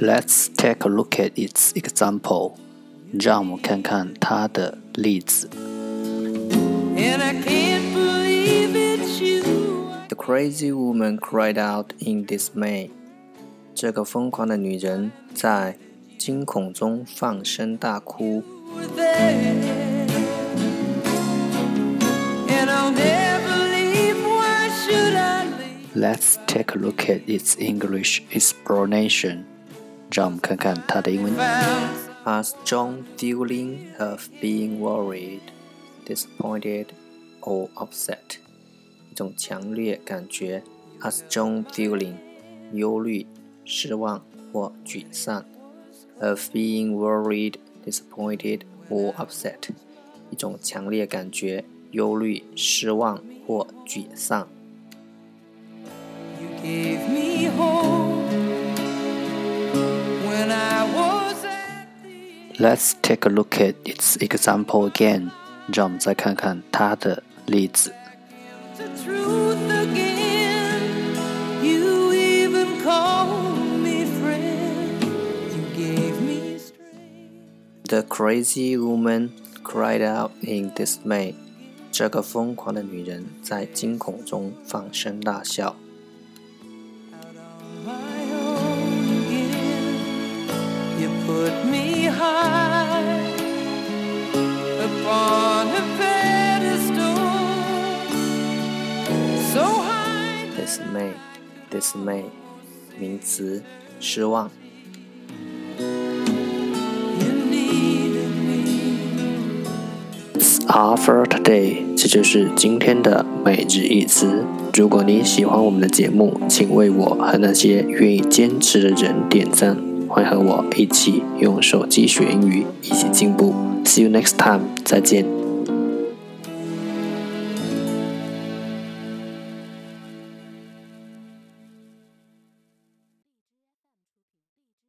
Let's take a look at its example. 让我们看看它的例子。The crazy woman cried out in dismay. 这个疯狂的女人在惊恐中放声大哭。Let's take a look at its English explanation. 让我们看看它的英文。A strong feeling of being worried, disappointed, or upset，一种强烈感觉。A strong feeling，忧虑、失望或沮丧。Of being worried, disappointed, or upset，一种强烈感觉，忧虑、失望或沮丧。 Let's take a look at its example again. 让我们再看看它的例子。The crazy woman cried out in dismay. 这个疯狂的女人在惊恐中放声大笑。 SMA 名词失望 All for today，这就是今天的每日一词。如果你喜欢我们的节目，请为我和那些愿意坚持的人点赞。欢迎和我一起用手机学英语，一起进步。See you next time，再见。